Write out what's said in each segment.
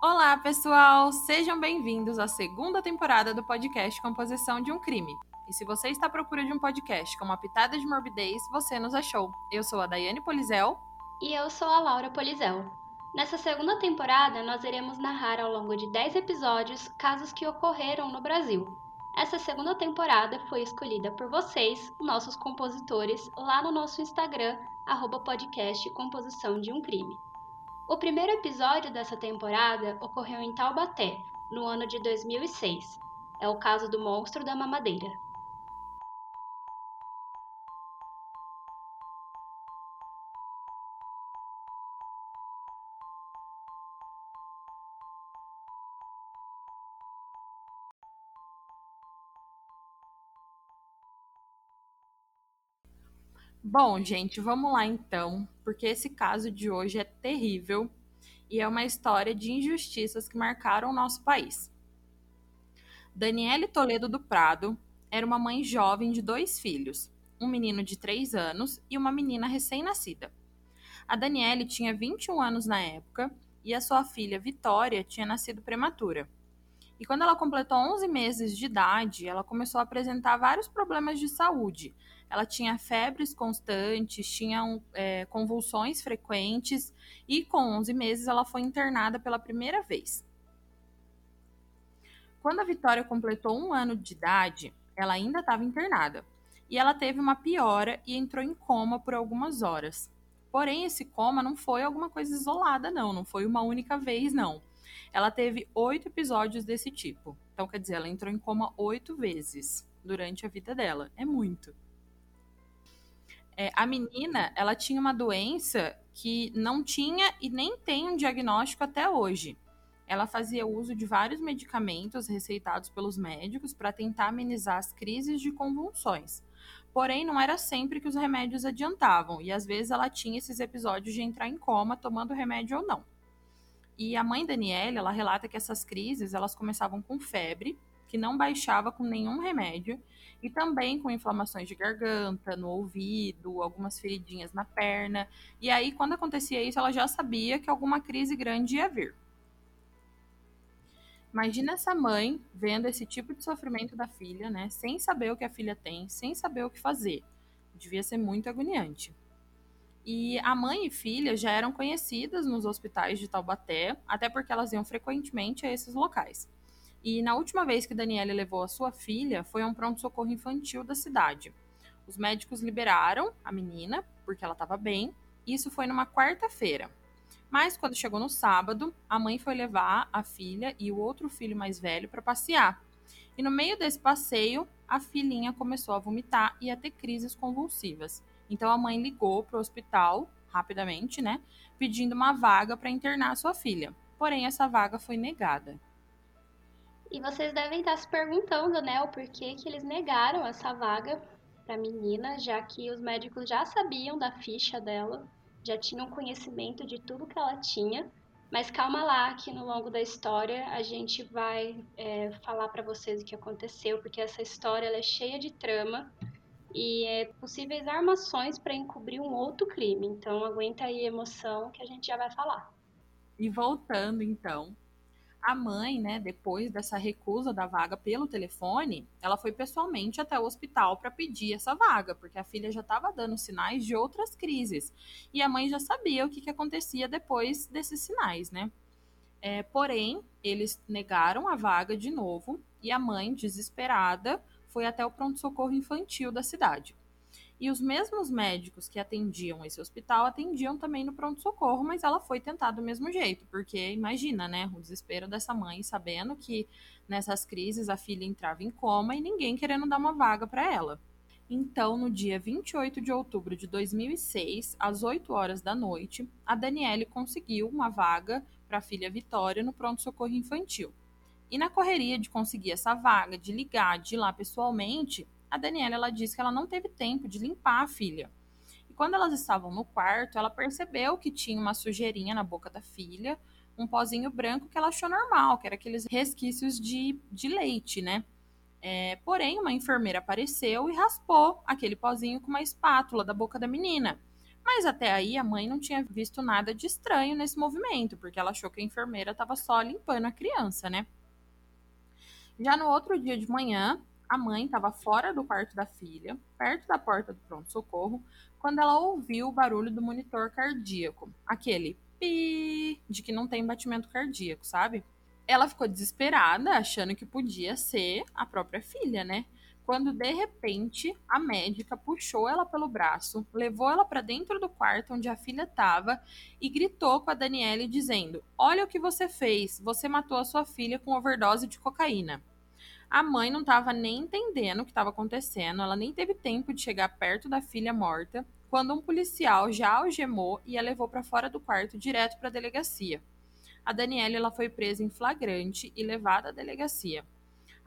Olá, pessoal! Sejam bem-vindos à segunda temporada do podcast Composição de um Crime. E se você está à procura de um podcast com uma pitada de morbidez, você nos achou. Eu sou a Daiane Polizel. E eu sou a Laura Polizel. Nessa segunda temporada, nós iremos narrar ao longo de 10 episódios casos que ocorreram no Brasil. Essa segunda temporada foi escolhida por vocês, nossos compositores, lá no nosso Instagram, arroba podcast Composição de um Crime. O primeiro episódio dessa temporada ocorreu em Taubaté, no ano de 2006. É o caso do monstro da mamadeira. Bom, gente, vamos lá então, porque esse caso de hoje é terrível e é uma história de injustiças que marcaram o nosso país. Daniele Toledo do Prado era uma mãe jovem de dois filhos, um menino de 3 anos e uma menina recém-nascida. A Daniele tinha 21 anos na época e a sua filha Vitória tinha nascido prematura. E quando ela completou 11 meses de idade, ela começou a apresentar vários problemas de saúde. Ela tinha febres constantes, tinha é, convulsões frequentes e com 11 meses ela foi internada pela primeira vez. Quando a Vitória completou um ano de idade, ela ainda estava internada e ela teve uma piora e entrou em coma por algumas horas. Porém, esse coma não foi alguma coisa isolada, não, não foi uma única vez, não. Ela teve oito episódios desse tipo. Então, quer dizer, ela entrou em coma oito vezes durante a vida dela. É muito. É, a menina, ela tinha uma doença que não tinha e nem tem um diagnóstico até hoje. Ela fazia uso de vários medicamentos receitados pelos médicos para tentar amenizar as crises de convulsões. Porém, não era sempre que os remédios adiantavam, e às vezes ela tinha esses episódios de entrar em coma tomando remédio ou não. E a mãe Daniela, ela relata que essas crises, elas começavam com febre, que não baixava com nenhum remédio, e também com inflamações de garganta, no ouvido, algumas feridinhas na perna. E aí, quando acontecia isso, ela já sabia que alguma crise grande ia vir. Imagina essa mãe vendo esse tipo de sofrimento da filha, né? Sem saber o que a filha tem, sem saber o que fazer. Devia ser muito agoniante. E a mãe e filha já eram conhecidas nos hospitais de Taubaté, até porque elas iam frequentemente a esses locais. E na última vez que Daniela levou a sua filha, foi a um pronto-socorro infantil da cidade. Os médicos liberaram a menina, porque ela estava bem, isso foi numa quarta-feira. Mas quando chegou no sábado, a mãe foi levar a filha e o outro filho mais velho para passear. E no meio desse passeio, a filhinha começou a vomitar e a ter crises convulsivas. Então a mãe ligou para o hospital rapidamente, né, pedindo uma vaga para internar sua filha. Porém, essa vaga foi negada. E vocês devem estar se perguntando, né, o porquê que eles negaram essa vaga para a menina, já que os médicos já sabiam da ficha dela, já tinham conhecimento de tudo que ela tinha. Mas calma lá, que no longo da história a gente vai é, falar para vocês o que aconteceu, porque essa história é cheia de trama e é possíveis armações para encobrir um outro crime. Então aguenta aí a emoção que a gente já vai falar. E voltando então, a mãe, né, depois dessa recusa da vaga pelo telefone, ela foi pessoalmente até o hospital para pedir essa vaga, porque a filha já estava dando sinais de outras crises. E a mãe já sabia o que, que acontecia depois desses sinais, né? É, porém, eles negaram a vaga de novo e a mãe, desesperada, foi até o pronto-socorro infantil da cidade. E os mesmos médicos que atendiam esse hospital atendiam também no pronto-socorro, mas ela foi tentar do mesmo jeito, porque imagina, né, o desespero dessa mãe sabendo que nessas crises a filha entrava em coma e ninguém querendo dar uma vaga para ela. Então, no dia 28 de outubro de 2006, às 8 horas da noite, a Daniele conseguiu uma vaga para a filha Vitória no pronto-socorro infantil. E na correria de conseguir essa vaga, de ligar, de ir lá pessoalmente, a Daniela ela disse que ela não teve tempo de limpar a filha. E quando elas estavam no quarto, ela percebeu que tinha uma sujeirinha na boca da filha, um pozinho branco que ela achou normal, que era aqueles resquícios de, de leite, né? É, porém, uma enfermeira apareceu e raspou aquele pozinho com uma espátula da boca da menina. Mas até aí a mãe não tinha visto nada de estranho nesse movimento, porque ela achou que a enfermeira estava só limpando a criança, né? Já no outro dia de manhã, a mãe estava fora do quarto da filha, perto da porta do pronto-socorro, quando ela ouviu o barulho do monitor cardíaco, aquele pi de que não tem batimento cardíaco, sabe? Ela ficou desesperada, achando que podia ser a própria filha, né? Quando de repente a médica puxou ela pelo braço, levou ela para dentro do quarto onde a filha estava e gritou com a Daniele dizendo: "Olha o que você fez, você matou a sua filha com overdose de cocaína". A mãe não estava nem entendendo o que estava acontecendo, ela nem teve tempo de chegar perto da filha morta, quando um policial já algemou e a levou para fora do quarto direto para a delegacia. A Daniela ela foi presa em flagrante e levada à delegacia.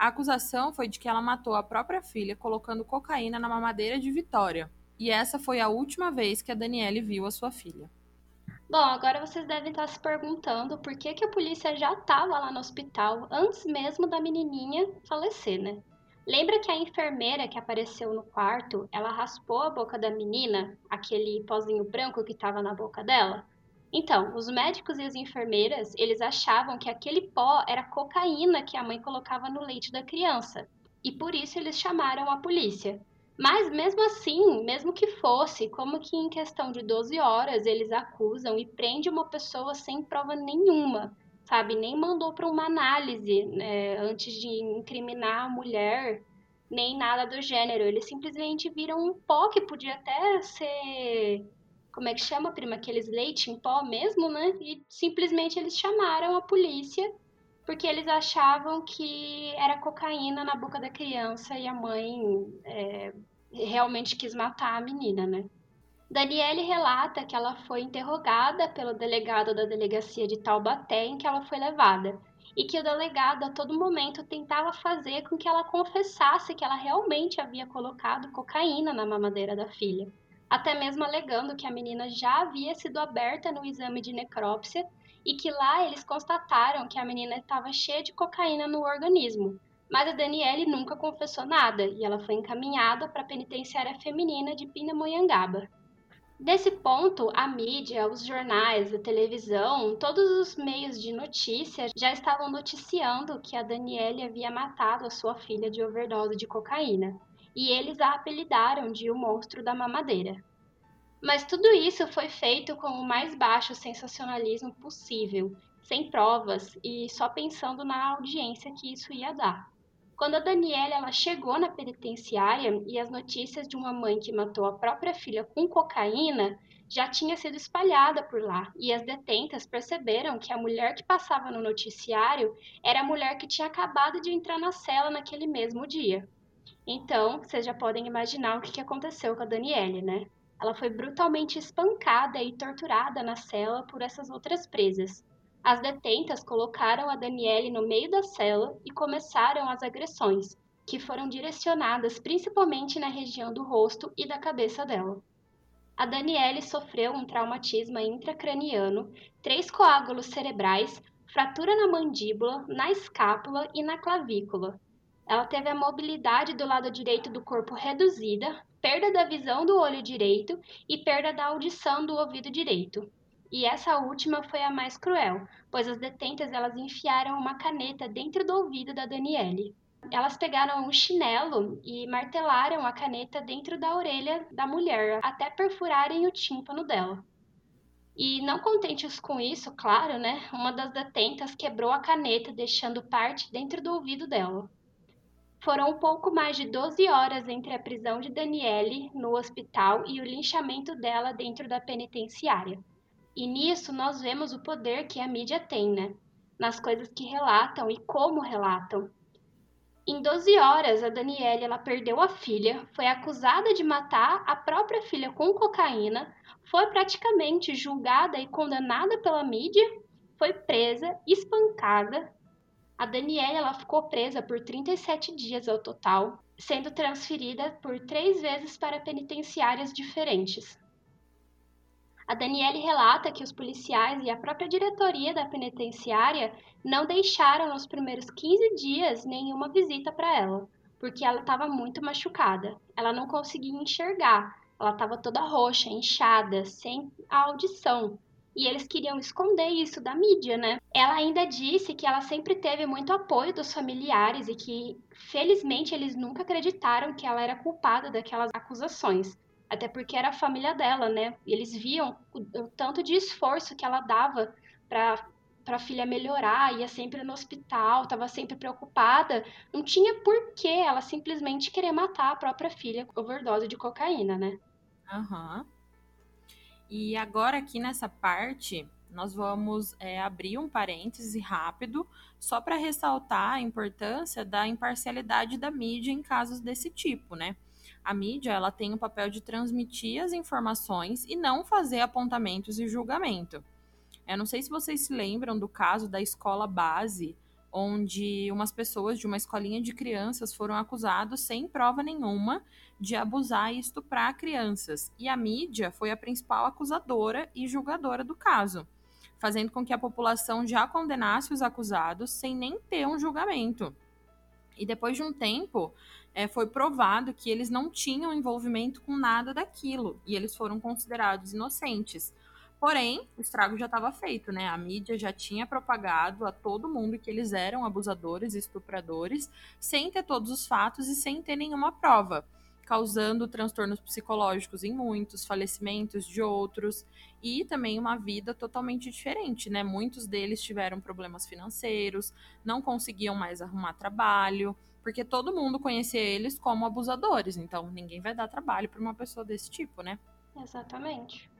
A acusação foi de que ela matou a própria filha colocando cocaína na mamadeira de Vitória. E essa foi a última vez que a Daniele viu a sua filha. Bom, agora vocês devem estar se perguntando por que, que a polícia já estava lá no hospital antes mesmo da menininha falecer, né? Lembra que a enfermeira que apareceu no quarto, ela raspou a boca da menina, aquele pozinho branco que estava na boca dela? Então, os médicos e as enfermeiras, eles achavam que aquele pó era cocaína que a mãe colocava no leite da criança. E por isso eles chamaram a polícia. Mas mesmo assim, mesmo que fosse, como que em questão de 12 horas eles acusam e prende uma pessoa sem prova nenhuma, sabe? Nem mandou para uma análise né, antes de incriminar a mulher, nem nada do gênero. Eles simplesmente viram um pó que podia até ser. Como é que chama, prima? Aqueles leite em pó mesmo, né? E simplesmente eles chamaram a polícia porque eles achavam que era cocaína na boca da criança e a mãe é, realmente quis matar a menina, né? Daniele relata que ela foi interrogada pelo delegado da delegacia de Taubaté em que ela foi levada e que o delegado a todo momento tentava fazer com que ela confessasse que ela realmente havia colocado cocaína na mamadeira da filha, até mesmo alegando que a menina já havia sido aberta no exame de necrópsia e que lá eles constataram que a menina estava cheia de cocaína no organismo, mas a Daniele nunca confessou nada e ela foi encaminhada para a penitenciária feminina de Pindamonhangaba. Nesse ponto, a mídia, os jornais, a televisão, todos os meios de notícia já estavam noticiando que a Daniele havia matado a sua filha de overdose de cocaína, e eles a apelidaram de o monstro da mamadeira. Mas tudo isso foi feito com o mais baixo sensacionalismo possível, sem provas e só pensando na audiência que isso ia dar. Quando a Daniela ela chegou na penitenciária e as notícias de uma mãe que matou a própria filha com cocaína já tinha sido espalhada por lá, e as detentas perceberam que a mulher que passava no noticiário era a mulher que tinha acabado de entrar na cela naquele mesmo dia. Então, vocês já podem imaginar o que aconteceu com a Daniele, né? Ela foi brutalmente espancada e torturada na cela por essas outras presas. As detentas colocaram a Daniele no meio da cela e começaram as agressões, que foram direcionadas principalmente na região do rosto e da cabeça dela. A Daniele sofreu um traumatismo intracraniano, três coágulos cerebrais, fratura na mandíbula, na escápula e na clavícula. Ela teve a mobilidade do lado direito do corpo reduzida, perda da visão do olho direito e perda da audição do ouvido direito. E essa última foi a mais cruel, pois as detentas elas enfiaram uma caneta dentro do ouvido da Daniele. Elas pegaram um chinelo e martelaram a caneta dentro da orelha da mulher, até perfurarem o tímpano dela. E não contentes com isso, claro, né? Uma das detentas quebrou a caneta, deixando parte dentro do ouvido dela. Foram pouco mais de 12 horas entre a prisão de Daniele no hospital e o linchamento dela dentro da penitenciária. E nisso nós vemos o poder que a mídia tem, né? Nas coisas que relatam e como relatam. Em 12 horas, a Daniela ela perdeu a filha, foi acusada de matar a própria filha com cocaína, foi praticamente julgada e condenada pela mídia, foi presa, espancada. A Daniela ela ficou presa por 37 dias ao total, sendo transferida por três vezes para penitenciárias diferentes. A Daniele relata que os policiais e a própria diretoria da penitenciária não deixaram nos primeiros 15 dias nenhuma visita para ela, porque ela estava muito machucada. Ela não conseguia enxergar. ela estava toda roxa, inchada, sem audição. E eles queriam esconder isso da mídia, né? Ela ainda disse que ela sempre teve muito apoio dos familiares e que, felizmente, eles nunca acreditaram que ela era culpada daquelas acusações. Até porque era a família dela, né? E eles viam o, o tanto de esforço que ela dava para para a filha melhorar, ia sempre no hospital, estava sempre preocupada. Não tinha por que ela simplesmente querer matar a própria filha com overdose de cocaína, né? Aham. Uhum. E agora aqui nessa parte, nós vamos é, abrir um parêntese rápido, só para ressaltar a importância da imparcialidade da mídia em casos desse tipo, né? A mídia ela tem o papel de transmitir as informações e não fazer apontamentos e julgamento. Eu não sei se vocês se lembram do caso da escola base, onde umas pessoas de uma escolinha de crianças foram acusados sem prova nenhuma de abusar e estuprar crianças. E a mídia foi a principal acusadora e julgadora do caso, fazendo com que a população já condenasse os acusados sem nem ter um julgamento. E depois de um tempo, é, foi provado que eles não tinham envolvimento com nada daquilo e eles foram considerados inocentes. Porém, o estrago já estava feito, né? A mídia já tinha propagado a todo mundo que eles eram abusadores e estupradores, sem ter todos os fatos e sem ter nenhuma prova causando transtornos psicológicos em muitos, falecimentos de outros e também uma vida totalmente diferente, né? Muitos deles tiveram problemas financeiros, não conseguiam mais arrumar trabalho, porque todo mundo conhecia eles como abusadores, então ninguém vai dar trabalho para uma pessoa desse tipo, né? Exatamente.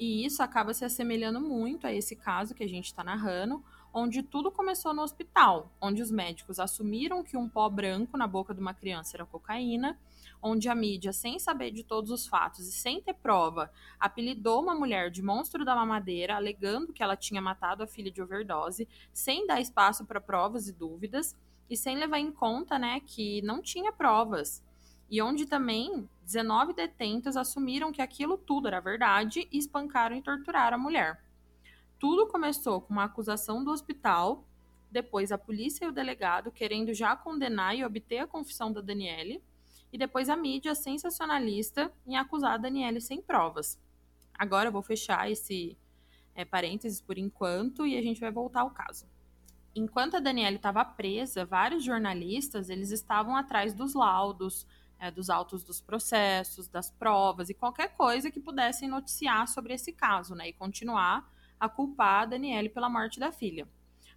E isso acaba se assemelhando muito a esse caso que a gente está narrando, onde tudo começou no hospital, onde os médicos assumiram que um pó branco na boca de uma criança era cocaína onde a mídia, sem saber de todos os fatos e sem ter prova, apelidou uma mulher de monstro da mamadeira, alegando que ela tinha matado a filha de overdose, sem dar espaço para provas e dúvidas e sem levar em conta, né, que não tinha provas. E onde também 19 detentos assumiram que aquilo tudo era verdade e espancaram e torturaram a mulher. Tudo começou com uma acusação do hospital, depois a polícia e o delegado querendo já condenar e obter a confissão da Daniele, e depois a mídia sensacionalista em acusar a Daniele sem provas. Agora eu vou fechar esse é, parênteses por enquanto e a gente vai voltar ao caso. Enquanto a Daniele estava presa, vários jornalistas eles estavam atrás dos laudos, é, dos autos dos processos, das provas e qualquer coisa que pudessem noticiar sobre esse caso, né, e continuar a culpar a Daniele pela morte da filha.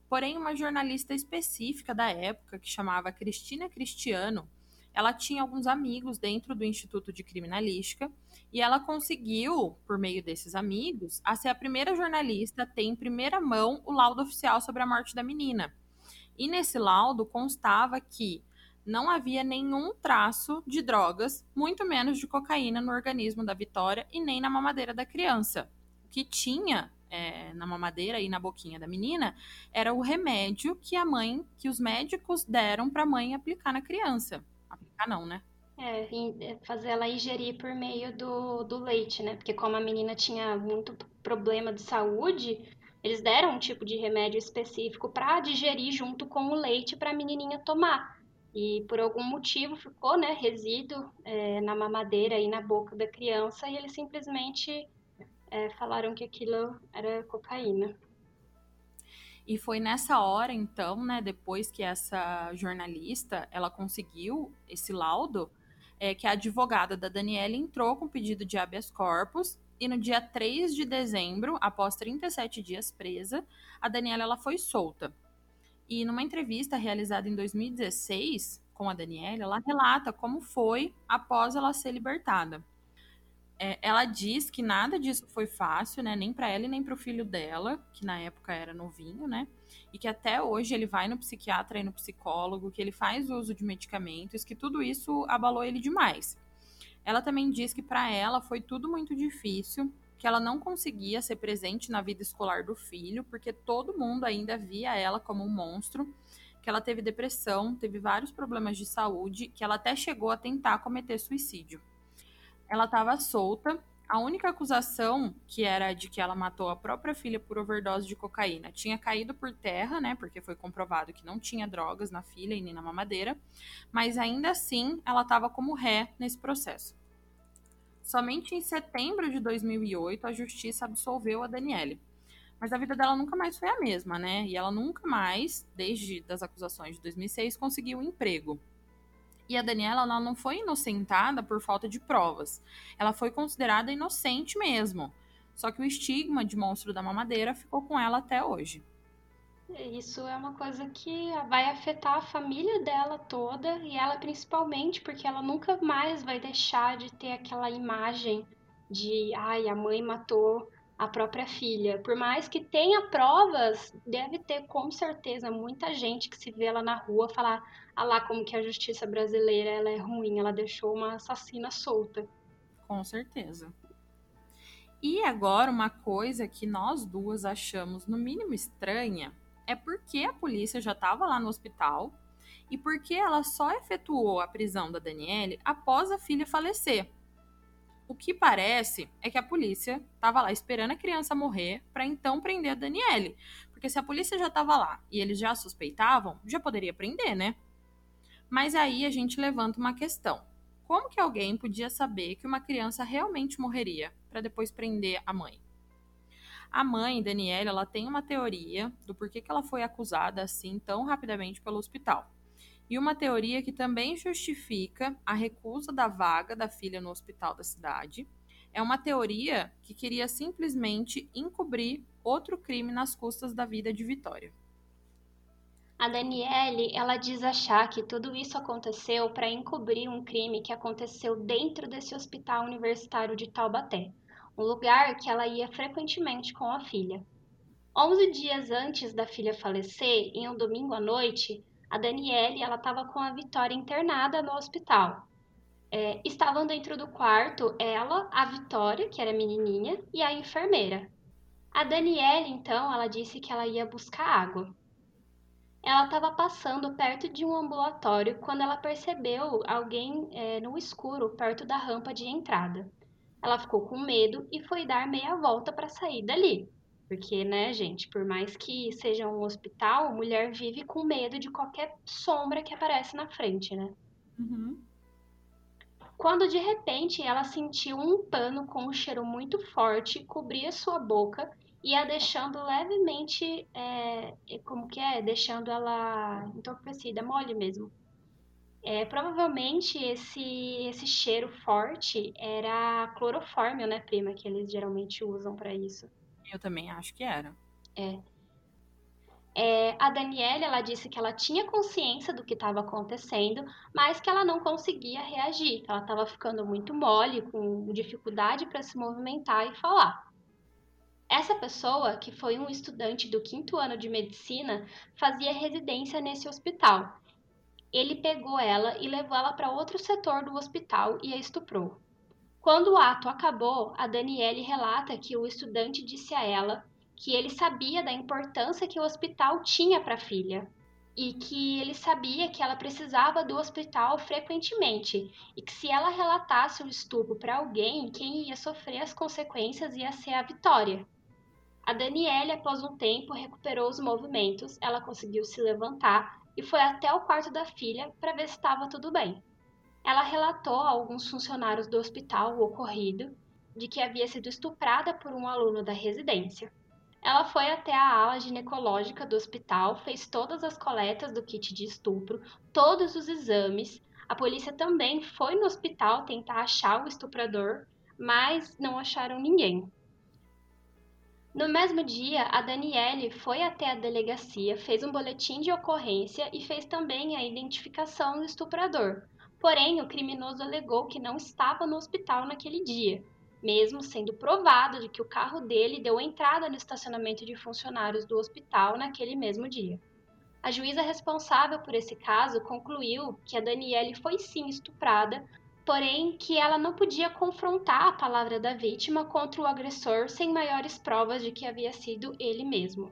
Porém, uma jornalista específica da época, que chamava Cristina Cristiano, ela tinha alguns amigos dentro do Instituto de Criminalística e ela conseguiu, por meio desses amigos, a ser a primeira jornalista a ter em primeira mão o laudo oficial sobre a morte da menina. E nesse laudo constava que não havia nenhum traço de drogas, muito menos de cocaína no organismo da Vitória e nem na mamadeira da criança. O que tinha é, na mamadeira e na boquinha da menina era o remédio que a mãe, que os médicos deram para a mãe aplicar na criança. Aplicar não, né? É, fazer ela ingerir por meio do, do leite, né? Porque como a menina tinha muito problema de saúde, eles deram um tipo de remédio específico para digerir junto com o leite para a menininha tomar. E por algum motivo ficou, né, resíduo é, na mamadeira e na boca da criança e eles simplesmente é, falaram que aquilo era cocaína. E foi nessa hora, então, né, depois que essa jornalista ela conseguiu esse laudo, é, que a advogada da Daniela entrou com pedido de habeas corpus e no dia 3 de dezembro, após 37 dias presa, a Daniela ela foi solta. E numa entrevista realizada em 2016 com a Daniela, ela relata como foi após ela ser libertada. É, ela diz que nada disso foi fácil, né? Nem para ela e nem para o filho dela, que na época era novinho, né? E que até hoje ele vai no psiquiatra e no psicólogo, que ele faz uso de medicamentos, que tudo isso abalou ele demais. Ela também diz que para ela foi tudo muito difícil, que ela não conseguia ser presente na vida escolar do filho, porque todo mundo ainda via ela como um monstro, que ela teve depressão, teve vários problemas de saúde, que ela até chegou a tentar cometer suicídio ela estava solta. A única acusação, que era de que ela matou a própria filha por overdose de cocaína, tinha caído por terra, né? Porque foi comprovado que não tinha drogas na filha e nem na mamadeira. Mas ainda assim, ela estava como ré nesse processo. Somente em setembro de 2008 a justiça absolveu a Daniele. Mas a vida dela nunca mais foi a mesma, né? E ela nunca mais, desde das acusações de 2006, conseguiu um emprego. E a Daniela ela não foi inocentada por falta de provas. Ela foi considerada inocente mesmo. Só que o estigma de monstro da mamadeira ficou com ela até hoje. Isso é uma coisa que vai afetar a família dela toda e ela principalmente, porque ela nunca mais vai deixar de ter aquela imagem de, ai, a mãe matou a própria filha. Por mais que tenha provas, deve ter com certeza muita gente que se vê lá na rua falar, ah lá como que a justiça brasileira ela é ruim, ela deixou uma assassina solta. Com certeza. E agora uma coisa que nós duas achamos no mínimo estranha é porque a polícia já estava lá no hospital e porque ela só efetuou a prisão da Daniele após a filha falecer. O que parece é que a polícia estava lá esperando a criança morrer para então prender a Daniele. Porque se a polícia já estava lá e eles já suspeitavam, já poderia prender, né? Mas aí a gente levanta uma questão. Como que alguém podia saber que uma criança realmente morreria para depois prender a mãe? A mãe, Daniela, ela tem uma teoria do porquê que ela foi acusada assim tão rapidamente pelo hospital. E uma teoria que também justifica a recusa da vaga da filha no hospital da cidade. É uma teoria que queria simplesmente encobrir outro crime nas custas da vida de Vitória. A Daniele, ela diz achar que tudo isso aconteceu para encobrir um crime que aconteceu dentro desse hospital universitário de Taubaté, um lugar que ela ia frequentemente com a filha. Onze dias antes da filha falecer, em um domingo à noite, a Daniele estava com a Vitória internada no hospital. É, estavam dentro do quarto ela, a Vitória, que era menininha, e a enfermeira. A Daniele, então, ela disse que ela ia buscar água. Ela estava passando perto de um ambulatório quando ela percebeu alguém é, no escuro perto da rampa de entrada. Ela ficou com medo e foi dar meia volta para sair dali. Porque, né, gente, por mais que seja um hospital, mulher vive com medo de qualquer sombra que aparece na frente, né? Uhum. Quando de repente ela sentiu um pano com um cheiro muito forte cobrir a sua boca e a deixando levemente, é, como que é? Deixando ela entorpecida, mole mesmo. É, provavelmente esse, esse cheiro forte era clorofórmio, né, prima, que eles geralmente usam para isso. Eu também acho que era. É. É, a Daniela ela disse que ela tinha consciência do que estava acontecendo, mas que ela não conseguia reagir, que ela estava ficando muito mole, com dificuldade para se movimentar e falar. Essa pessoa, que foi um estudante do quinto ano de medicina, fazia residência nesse hospital. Ele pegou ela e levou ela para outro setor do hospital e a estuprou. Quando o ato acabou, a Daniele relata que o estudante disse a ela que ele sabia da importância que o hospital tinha para a filha e que ele sabia que ela precisava do hospital frequentemente e que se ela relatasse o estupro para alguém, quem ia sofrer as consequências ia ser a Vitória. A Daniele, após um tempo, recuperou os movimentos, ela conseguiu se levantar e foi até o quarto da filha para ver se estava tudo bem. Ela relatou a alguns funcionários do hospital o ocorrido, de que havia sido estuprada por um aluno da residência. Ela foi até a ala ginecológica do hospital, fez todas as coletas do kit de estupro, todos os exames. A polícia também foi no hospital tentar achar o estuprador, mas não acharam ninguém. No mesmo dia, a Daniele foi até a delegacia, fez um boletim de ocorrência e fez também a identificação do estuprador. Porém, o criminoso alegou que não estava no hospital naquele dia, mesmo sendo provado de que o carro dele deu entrada no estacionamento de funcionários do hospital naquele mesmo dia. A juíza responsável por esse caso concluiu que a Daniele foi sim estuprada, porém que ela não podia confrontar a palavra da vítima contra o agressor sem maiores provas de que havia sido ele mesmo.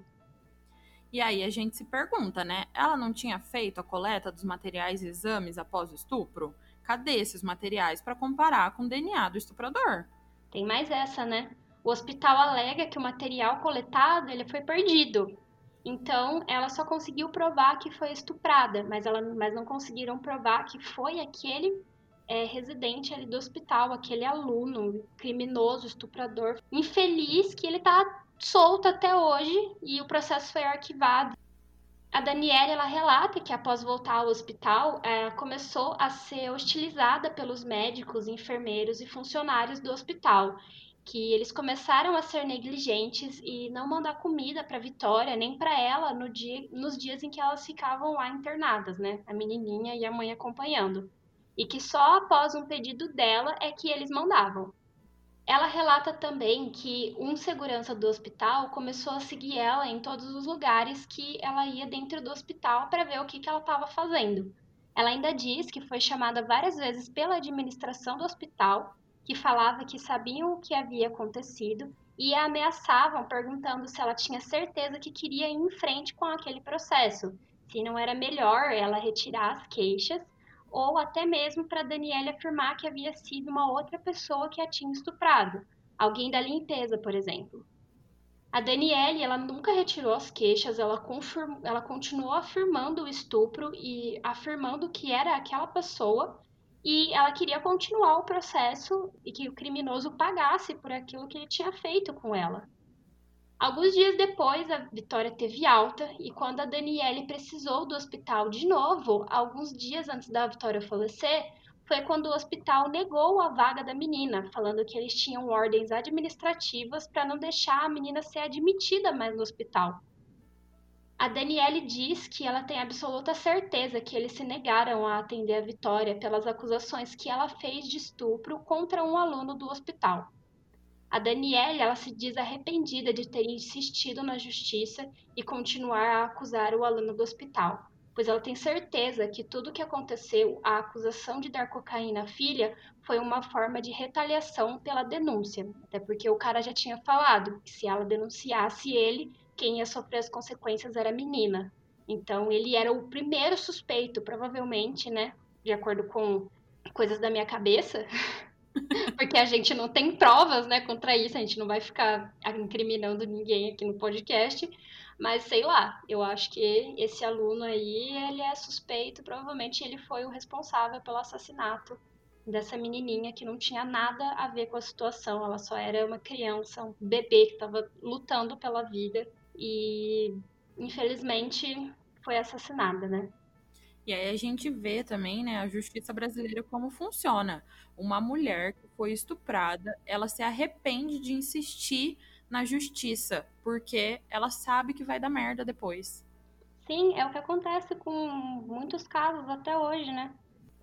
E aí a gente se pergunta, né? Ela não tinha feito a coleta dos materiais e exames após o estupro? Cadê esses materiais para comparar com o DNA do estuprador? Tem mais essa, né? O hospital alega que o material coletado ele foi perdido. Então, ela só conseguiu provar que foi estuprada, mas, ela, mas não conseguiram provar que foi aquele é, residente ali do hospital, aquele aluno criminoso, estuprador, infeliz, que ele tá solto até hoje e o processo foi arquivado. A Daniela ela relata que após voltar ao hospital, é, começou a ser hostilizada pelos médicos, enfermeiros e funcionários do hospital, que eles começaram a ser negligentes e não mandar comida para Vitória nem para ela no dia, nos dias em que elas ficavam lá internadas, né? A menininha e a mãe acompanhando e que só após um pedido dela é que eles mandavam. Ela relata também que um segurança do hospital começou a seguir ela em todos os lugares que ela ia dentro do hospital para ver o que, que ela estava fazendo. Ela ainda diz que foi chamada várias vezes pela administração do hospital, que falava que sabiam o que havia acontecido e a ameaçavam, perguntando se ela tinha certeza que queria ir em frente com aquele processo, se não era melhor ela retirar as queixas ou até mesmo para Daniele afirmar que havia sido uma outra pessoa que a tinha estuprado, alguém da limpeza, por exemplo. A Daniele, ela nunca retirou as queixas, ela, ela continuou afirmando o estupro e afirmando que era aquela pessoa e ela queria continuar o processo e que o criminoso pagasse por aquilo que ele tinha feito com ela. Alguns dias depois, a Vitória teve alta e quando a Daniele precisou do hospital de novo, alguns dias antes da Vitória falecer, foi quando o hospital negou a vaga da menina, falando que eles tinham ordens administrativas para não deixar a menina ser admitida mais no hospital. A Daniele diz que ela tem absoluta certeza que eles se negaram a atender a Vitória pelas acusações que ela fez de estupro contra um aluno do hospital. A Danielle, ela se diz arrependida de ter insistido na justiça e continuar a acusar o aluno do hospital, pois ela tem certeza que tudo o que aconteceu, a acusação de dar cocaína à filha, foi uma forma de retaliação pela denúncia, até porque o cara já tinha falado que se ela denunciasse ele, quem ia sofrer as consequências era a menina. Então ele era o primeiro suspeito, provavelmente, né, de acordo com coisas da minha cabeça. Porque a gente não tem provas, né, contra isso, a gente não vai ficar incriminando ninguém aqui no podcast, mas sei lá, eu acho que esse aluno aí, ele é suspeito, provavelmente ele foi o responsável pelo assassinato dessa menininha que não tinha nada a ver com a situação, ela só era uma criança, um bebê que estava lutando pela vida e infelizmente foi assassinada, né? E aí a gente vê também, né, a justiça brasileira como funciona. Uma mulher que foi estuprada, ela se arrepende de insistir na justiça, porque ela sabe que vai dar merda depois. Sim, é o que acontece com muitos casos até hoje, né?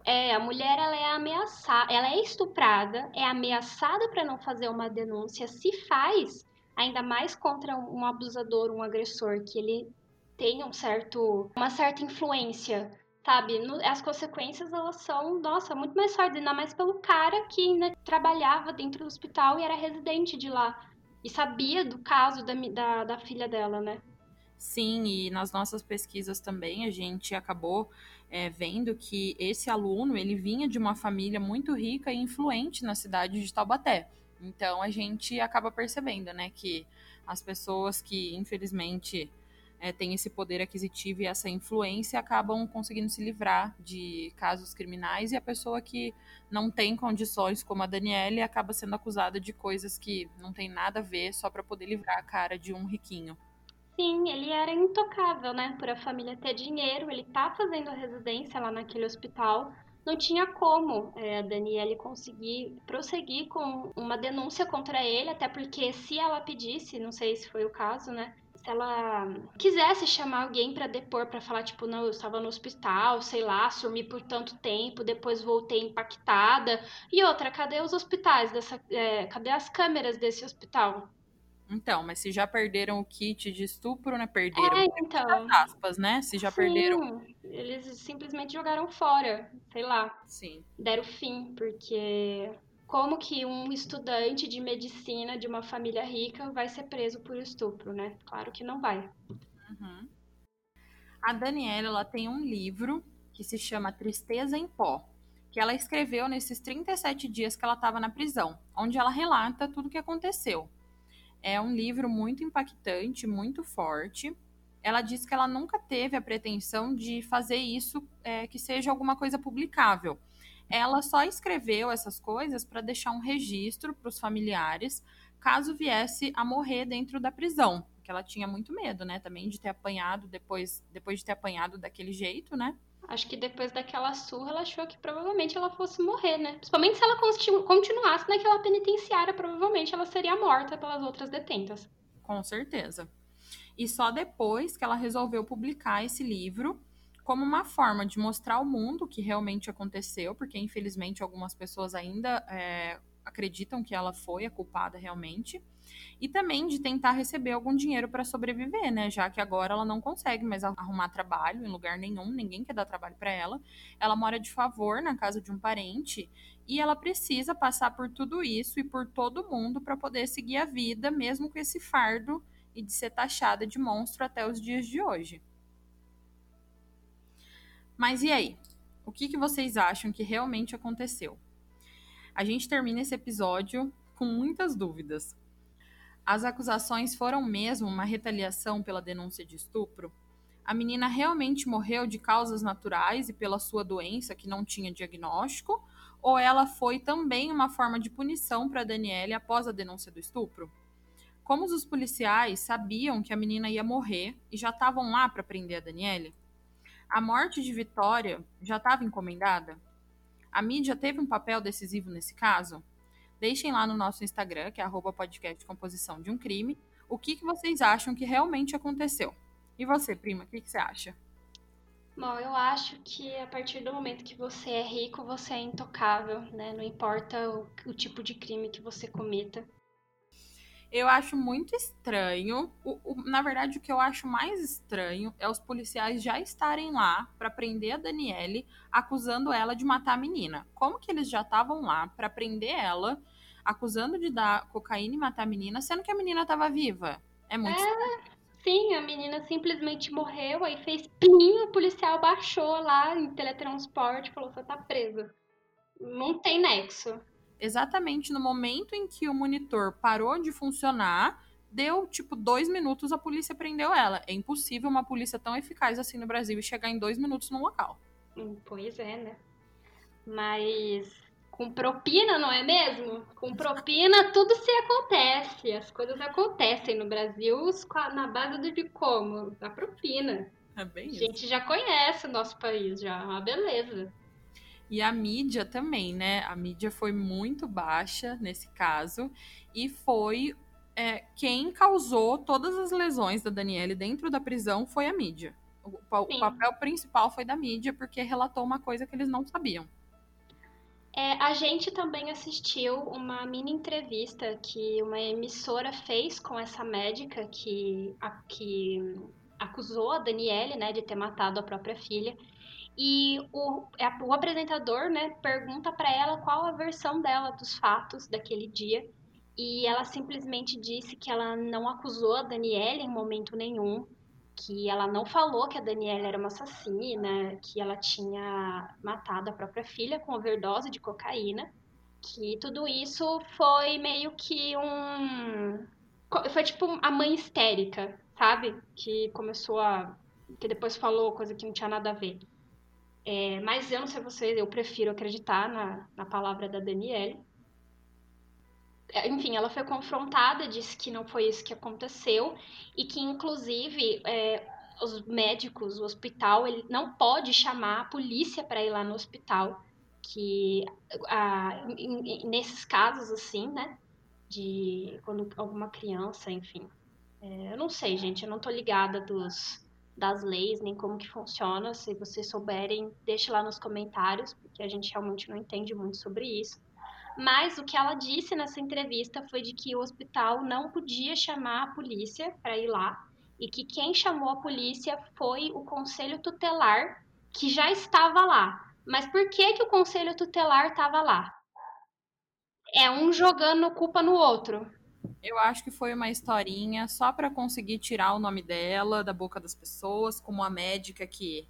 É, a mulher ela é ameaçada, ela é estuprada, é ameaçada para não fazer uma denúncia, se faz, ainda mais contra um abusador, um agressor, que ele tem um certo, uma certa influência sabe? As consequências, elas são, nossa, muito mais fortes, ainda mais pelo cara que né, trabalhava dentro do hospital e era residente de lá. E sabia do caso da, da, da filha dela, né? Sim, e nas nossas pesquisas também a gente acabou é, vendo que esse aluno ele vinha de uma família muito rica e influente na cidade de Taubaté. Então a gente acaba percebendo, né, que as pessoas que infelizmente é, têm esse poder aquisitivo e essa influência acabam conseguindo se livrar de casos criminais e a pessoa que não tem condições, como a Daniele, acaba sendo acusada de coisas que não tem nada a ver só para poder livrar a cara de um riquinho. Sim, ele era intocável, né? Por a família ter dinheiro, ele tá fazendo residência lá naquele hospital. Não tinha como é, a Daniele conseguir prosseguir com uma denúncia contra ele, até porque se ela pedisse, não sei se foi o caso, né? Ela quisesse chamar alguém para depor, para falar, tipo, não, eu estava no hospital, sei lá, sumi por tanto tempo, depois voltei impactada. E outra, cadê os hospitais dessa. É, cadê as câmeras desse hospital? Então, mas se já perderam o kit de estupro, né? Perderam. É, então. aspas, né? Se já Sim, perderam. Eles simplesmente jogaram fora, sei lá. Sim. Deram fim, porque como que um estudante de medicina de uma família rica vai ser preso por estupro, né? Claro que não vai. Uhum. A Daniela ela tem um livro que se chama Tristeza em Pó, que ela escreveu nesses 37 dias que ela estava na prisão, onde ela relata tudo o que aconteceu. É um livro muito impactante, muito forte. Ela diz que ela nunca teve a pretensão de fazer isso é, que seja alguma coisa publicável ela só escreveu essas coisas para deixar um registro para os familiares, caso viesse a morrer dentro da prisão, porque ela tinha muito medo, né, também de ter apanhado depois, depois de ter apanhado daquele jeito, né? Acho que depois daquela surra, ela achou que provavelmente ela fosse morrer, né? Principalmente se ela continuasse naquela penitenciária, provavelmente ela seria morta pelas outras detentas. Com certeza. E só depois que ela resolveu publicar esse livro como uma forma de mostrar ao mundo o que realmente aconteceu, porque infelizmente algumas pessoas ainda é, acreditam que ela foi a culpada realmente e também de tentar receber algum dinheiro para sobreviver, né? Já que agora ela não consegue mais arrumar trabalho em lugar nenhum, ninguém quer dar trabalho para ela. Ela mora de favor na casa de um parente e ela precisa passar por tudo isso e por todo mundo para poder seguir a vida, mesmo com esse fardo e de ser taxada de monstro até os dias de hoje. Mas e aí? O que, que vocês acham que realmente aconteceu? A gente termina esse episódio com muitas dúvidas. As acusações foram mesmo uma retaliação pela denúncia de estupro? A menina realmente morreu de causas naturais e pela sua doença que não tinha diagnóstico? Ou ela foi também uma forma de punição para Daniele após a denúncia do estupro? Como os policiais sabiam que a menina ia morrer e já estavam lá para prender a Daniele? A morte de Vitória já estava encomendada? A mídia teve um papel decisivo nesse caso? Deixem lá no nosso Instagram, que é arroba podcast composição de um crime, o que, que vocês acham que realmente aconteceu. E você, prima, o que, que você acha? Bom, eu acho que a partir do momento que você é rico, você é intocável, né? Não importa o, o tipo de crime que você cometa. Eu acho muito estranho. O, o, na verdade, o que eu acho mais estranho é os policiais já estarem lá para prender a Daniele, acusando ela de matar a menina. Como que eles já estavam lá para prender ela, acusando de dar cocaína e matar a menina, sendo que a menina estava viva? É muito é, estranho. Sim, a menina simplesmente morreu, aí fez pim, o policial baixou lá em teletransporte, falou: você tá presa. Não tem nexo exatamente no momento em que o monitor parou de funcionar, deu tipo dois minutos, a polícia prendeu ela. É impossível uma polícia tão eficaz assim no Brasil e chegar em dois minutos no local. Hum, pois é, né? Mas com propina, não é mesmo? Com propina tudo se acontece, as coisas acontecem no Brasil na base do de como? Da propina. É bem a gente já conhece o nosso país, já, é uma beleza. E a mídia também, né? A mídia foi muito baixa nesse caso e foi é, quem causou todas as lesões da Daniele dentro da prisão foi a mídia. O, o papel principal foi da mídia porque relatou uma coisa que eles não sabiam. É, a gente também assistiu uma mini entrevista que uma emissora fez com essa médica que, a, que acusou a Daniele né, de ter matado a própria filha. E o, é, o apresentador, né, pergunta para ela qual a versão dela dos fatos daquele dia. E ela simplesmente disse que ela não acusou a Daniela em momento nenhum, que ela não falou que a Daniela era uma assassina, que ela tinha matado a própria filha com overdose de cocaína, que tudo isso foi meio que um foi tipo a mãe histérica, sabe? Que começou a que depois falou coisa que não tinha nada a ver. É, mas eu não sei vocês, eu prefiro acreditar na, na palavra da Danielle. É, enfim, ela foi confrontada, disse que não foi isso que aconteceu e que, inclusive, é, os médicos, o hospital, ele não pode chamar a polícia para ir lá no hospital. Que a, nesses casos, assim, né? De quando alguma criança, enfim. É, eu não sei, gente, eu não tô ligada dos das leis, nem como que funciona. Se vocês souberem, deixe lá nos comentários, porque a gente realmente não entende muito sobre isso. Mas o que ela disse nessa entrevista foi de que o hospital não podia chamar a polícia para ir lá e que quem chamou a polícia foi o conselho tutelar que já estava lá. Mas por que que o conselho tutelar estava lá? É um jogando culpa no outro. Eu acho que foi uma historinha só para conseguir tirar o nome dela da boca das pessoas, como a médica que,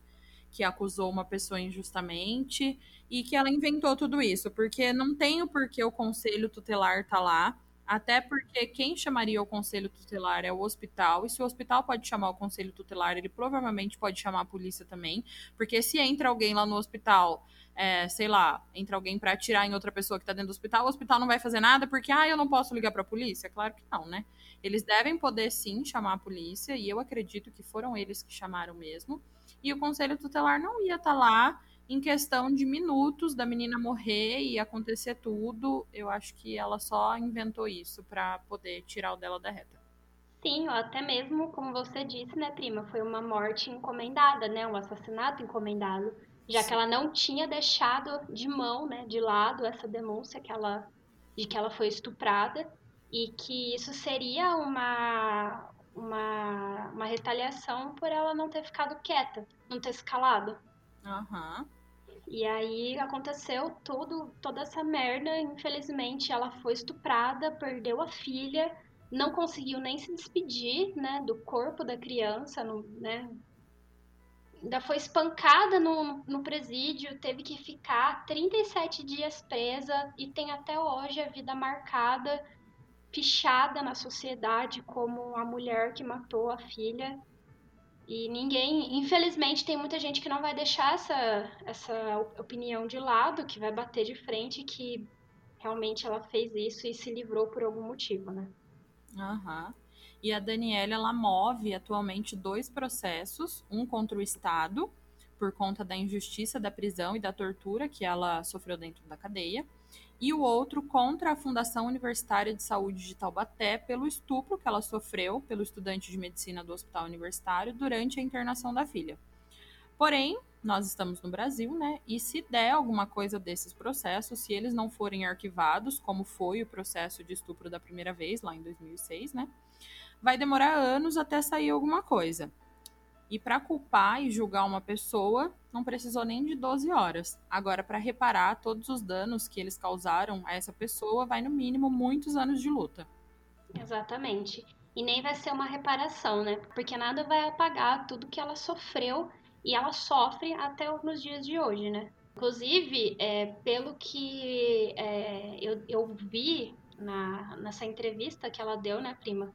que acusou uma pessoa injustamente e que ela inventou tudo isso, porque não tem o porquê o conselho tutelar tá lá. Até porque quem chamaria o conselho tutelar é o hospital, e se o hospital pode chamar o conselho tutelar, ele provavelmente pode chamar a polícia também, porque se entra alguém lá no hospital, é, sei lá, entra alguém para atirar em outra pessoa que está dentro do hospital, o hospital não vai fazer nada porque, ah, eu não posso ligar para a polícia? Claro que não, né? Eles devem poder sim chamar a polícia, e eu acredito que foram eles que chamaram mesmo, e o conselho tutelar não ia estar tá lá em questão de minutos da menina morrer e acontecer tudo, eu acho que ela só inventou isso para poder tirar o dela da reta. Sim, até mesmo, como você disse, né, prima, foi uma morte encomendada, né, um assassinato encomendado, já Sim. que ela não tinha deixado de mão, né, de lado essa denúncia que ela de que ela foi estuprada e que isso seria uma uma, uma retaliação por ela não ter ficado quieta, não ter escalado. Aham. Uhum. E aí aconteceu tudo, toda essa merda. Infelizmente, ela foi estuprada, perdeu a filha, não conseguiu nem se despedir, né, do corpo da criança, no, né? Ainda foi espancada no, no presídio, teve que ficar 37 dias presa e tem até hoje a vida marcada, fichada na sociedade como a mulher que matou a filha. E ninguém, infelizmente, tem muita gente que não vai deixar essa, essa opinião de lado, que vai bater de frente que realmente ela fez isso e se livrou por algum motivo, né? Aham. Uhum. E a Daniela, ela move atualmente dois processos, um contra o Estado, por conta da injustiça da prisão e da tortura que ela sofreu dentro da cadeia, e o outro contra a Fundação Universitária de Saúde de Taubaté pelo estupro que ela sofreu pelo estudante de medicina do Hospital Universitário durante a internação da filha. Porém, nós estamos no Brasil, né? E se der alguma coisa desses processos, se eles não forem arquivados, como foi o processo de estupro da primeira vez, lá em 2006, né? Vai demorar anos até sair alguma coisa. E para culpar e julgar uma pessoa, não precisou nem de 12 horas. Agora, para reparar todos os danos que eles causaram a essa pessoa, vai no mínimo muitos anos de luta. Exatamente. E nem vai ser uma reparação, né? Porque nada vai apagar tudo que ela sofreu e ela sofre até nos dias de hoje, né? Inclusive, é, pelo que é, eu, eu vi na, nessa entrevista que ela deu, né, prima?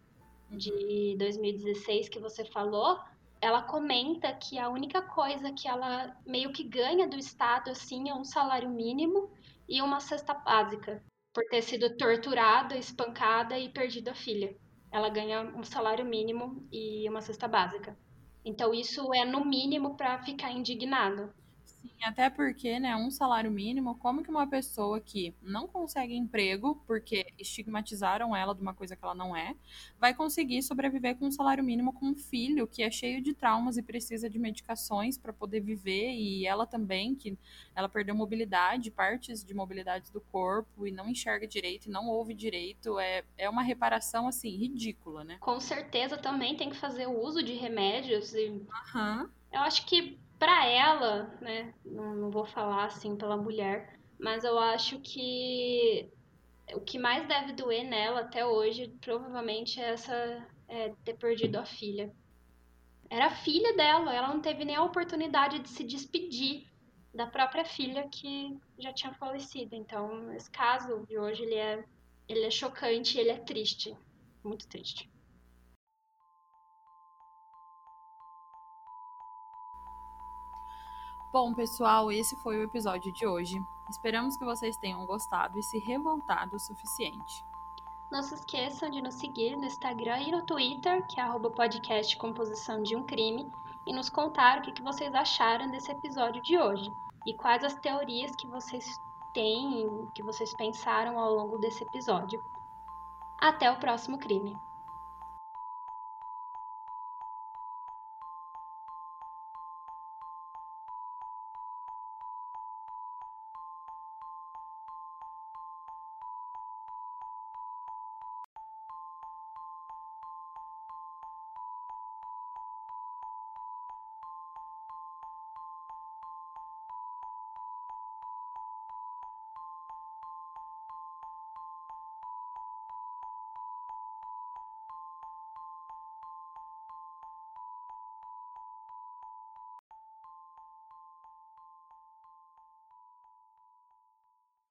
De 2016 que você falou, ela comenta que a única coisa que ela meio que ganha do Estado assim é um salário mínimo e uma cesta básica por ter sido torturada, espancada e perdido a filha. Ela ganha um salário mínimo e uma cesta básica. Então isso é no mínimo para ficar indignado. Sim, até porque, né, um salário mínimo, como que uma pessoa que não consegue emprego, porque estigmatizaram ela de uma coisa que ela não é, vai conseguir sobreviver com um salário mínimo com um filho que é cheio de traumas e precisa de medicações para poder viver, e ela também, que ela perdeu mobilidade, partes de mobilidade do corpo, e não enxerga direito, e não ouve direito, é, é uma reparação, assim, ridícula, né? Com certeza também tem que fazer o uso de remédios e... Uhum. Eu acho que para ela, né, não, não vou falar assim pela mulher, mas eu acho que o que mais deve doer nela até hoje, provavelmente, é essa é, ter perdido a filha. Era a filha dela, ela não teve nem a oportunidade de se despedir da própria filha que já tinha falecido. Então, esse caso de hoje ele é, ele é chocante, ele é triste, muito triste. Bom, pessoal, esse foi o episódio de hoje. Esperamos que vocês tenham gostado e se revoltado o suficiente. Não se esqueçam de nos seguir no Instagram e no Twitter, que é podcast Composição de um Crime, e nos contar o que vocês acharam desse episódio de hoje e quais as teorias que vocês têm, que vocês pensaram ao longo desse episódio. Até o próximo crime!